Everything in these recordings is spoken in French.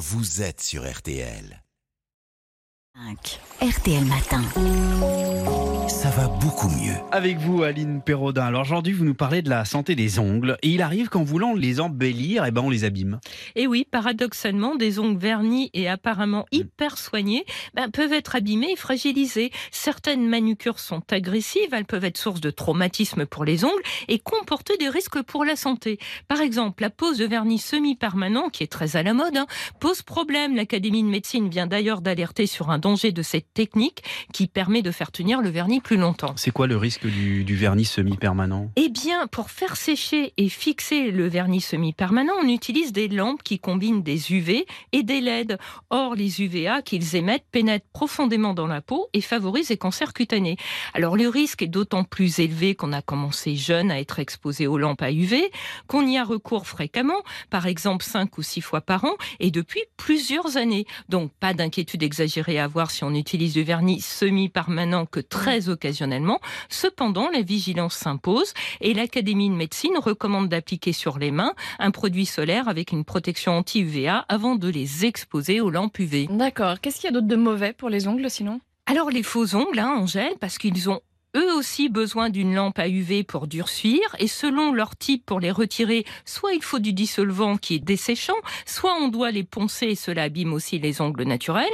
vous êtes sur RTL. RTL Matin. Ça va beaucoup mieux. Avec vous, Aline Perraudin. Alors aujourd'hui, vous nous parlez de la santé des ongles. Et il arrive qu'en voulant les embellir, eh ben, on les abîme. Et oui, paradoxalement, des ongles vernis et apparemment hyper soignés ben, peuvent être abîmés et fragilisés. Certaines manucures sont agressives, elles peuvent être source de traumatisme pour les ongles et comporter des risques pour la santé. Par exemple, la pose de vernis semi-permanent, qui est très à la mode, hein, pose problème. L'Académie de médecine vient d'ailleurs d'alerter sur un danger de cette technique qui permet de faire tenir le vernis plus longtemps. C'est quoi le risque du, du vernis semi-permanent? Eh bien, pour faire sécher et fixer le vernis semi-permanent, on utilise des lampes qui combinent des UV et des LED. Or, les UVA qu'ils émettent pénètrent profondément dans la peau et favorisent les cancers cutanés. Alors, le risque est d'autant plus élevé qu'on a commencé jeune à être exposé aux lampes à UV, qu'on y a recours fréquemment, par exemple 5 ou 6 fois par an, et depuis plusieurs années. Donc, pas d'inquiétude exagérée à avoir si on utilise du vernis semi-permanent que très occasionnellement. Cependant, la vigilance s'impose et l'Académie de médecine recommande d'appliquer sur les mains un produit solaire avec une protection anti-UVA avant de les exposer aux lampes UV. D'accord. Qu'est-ce qu'il y a d'autre de mauvais pour les ongles sinon? Alors les faux ongles, hein, Angèle, parce qu'ils ont eux aussi besoin d'une lampe à UV pour durcir et selon leur type pour les retirer, soit il faut du dissolvant qui est desséchant, soit on doit les poncer et cela abîme aussi les ongles naturels.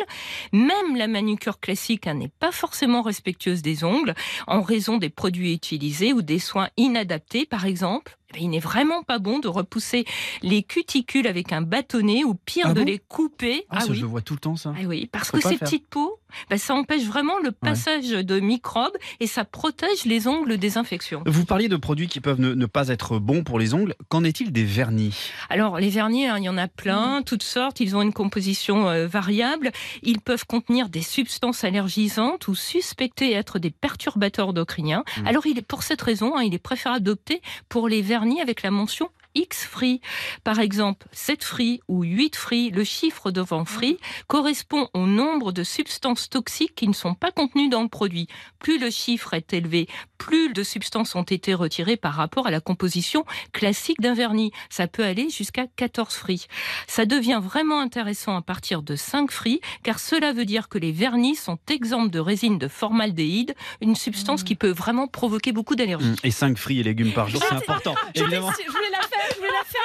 Même la manucure classique hein, n'est pas forcément respectueuse des ongles en raison des produits utilisés ou des soins inadaptés par exemple. Eh Il n'est vraiment pas bon de repousser les cuticules avec un bâtonnet ou pire Ah de bon? les couper. Ah, ça, je le vois tout le temps, ça. Ah oui, parce Faut que ces faire. petites peaux, ben, ça empêche vraiment le passage de microbes et ça protège les ongles des infections. Vous parliez de produits qui peuvent ne, ne pas être bons pour les ongles. Qu'en est-il des vernis? Alors les vernis, hein, il y en a plein, toutes sortes, ils ont une composition euh, variable, ils peuvent contenir des substances allergisantes ou suspectés être des perturbateurs endocriniens. Mm. Alors il est pour cette raison, hein, il est préférable d'opter pour les vernis avec la mention X-free. Par exemple, 7 free ou 8 free, le chiffre devant free correspond au nombre de substances toxiques qui ne sont pas contenues dans le produit. Plus le chiffre est élevé, plus de substances ont été retirées par rapport à la composition classique d'un vernis. Ça peut aller jusqu'à 14 free. Ça devient vraiment intéressant à partir de 5 free, car cela veut dire que les vernis sont exempts de résine de formaldéhyde, une substance qui peut vraiment provoquer beaucoup d'allergies. Et 5 fruits et légumes par jour, c'est important. Je voulais, Évidemment.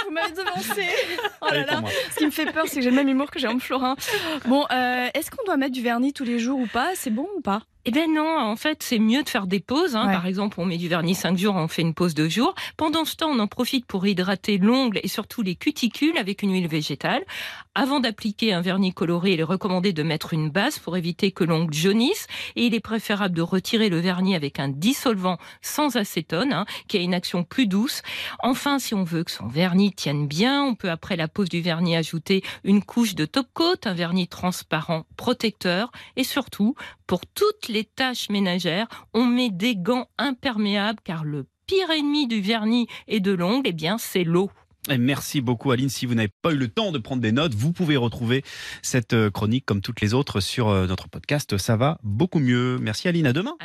Vous m'avez devancé. Oh là là. Ce qui me fait peur, c'est que j'ai le même humour que Jérôme Florin. Bon, euh, est-ce qu'on doit mettre du vernis tous les jours ou pas? C'est bon ou pas? Eh bien non, en fait, c'est mieux de faire des pauses. hein. Ouais. Par exemple, on met du vernis 5 jours, on fait une pause de jours. Pendant ce temps, on en profite pour hydrater l'ongle et surtout les cuticules avec une huile végétale. Avant d'appliquer un vernis coloré, il est recommandé de mettre une base pour éviter que l'ongle jaunisse. Et il est préférable de retirer le vernis avec un dissolvant sans acétone, hein, qui a une action plus douce. Enfin, si on veut que son vernis tienne bien, on peut après la pose du vernis ajouter une couche de top coat, un vernis transparent protecteur. Et surtout, pour toutes les tâches ménagères, on met des gants imperméables car le pire ennemi du vernis et de l'ongle, eh bien, c'est l'eau. Merci beaucoup Aline. Si vous n'avez pas eu le temps de prendre des notes, vous pouvez retrouver cette euh, chronique comme toutes les autres sur euh, notre podcast. Ça va beaucoup mieux. Merci Aline, à demain.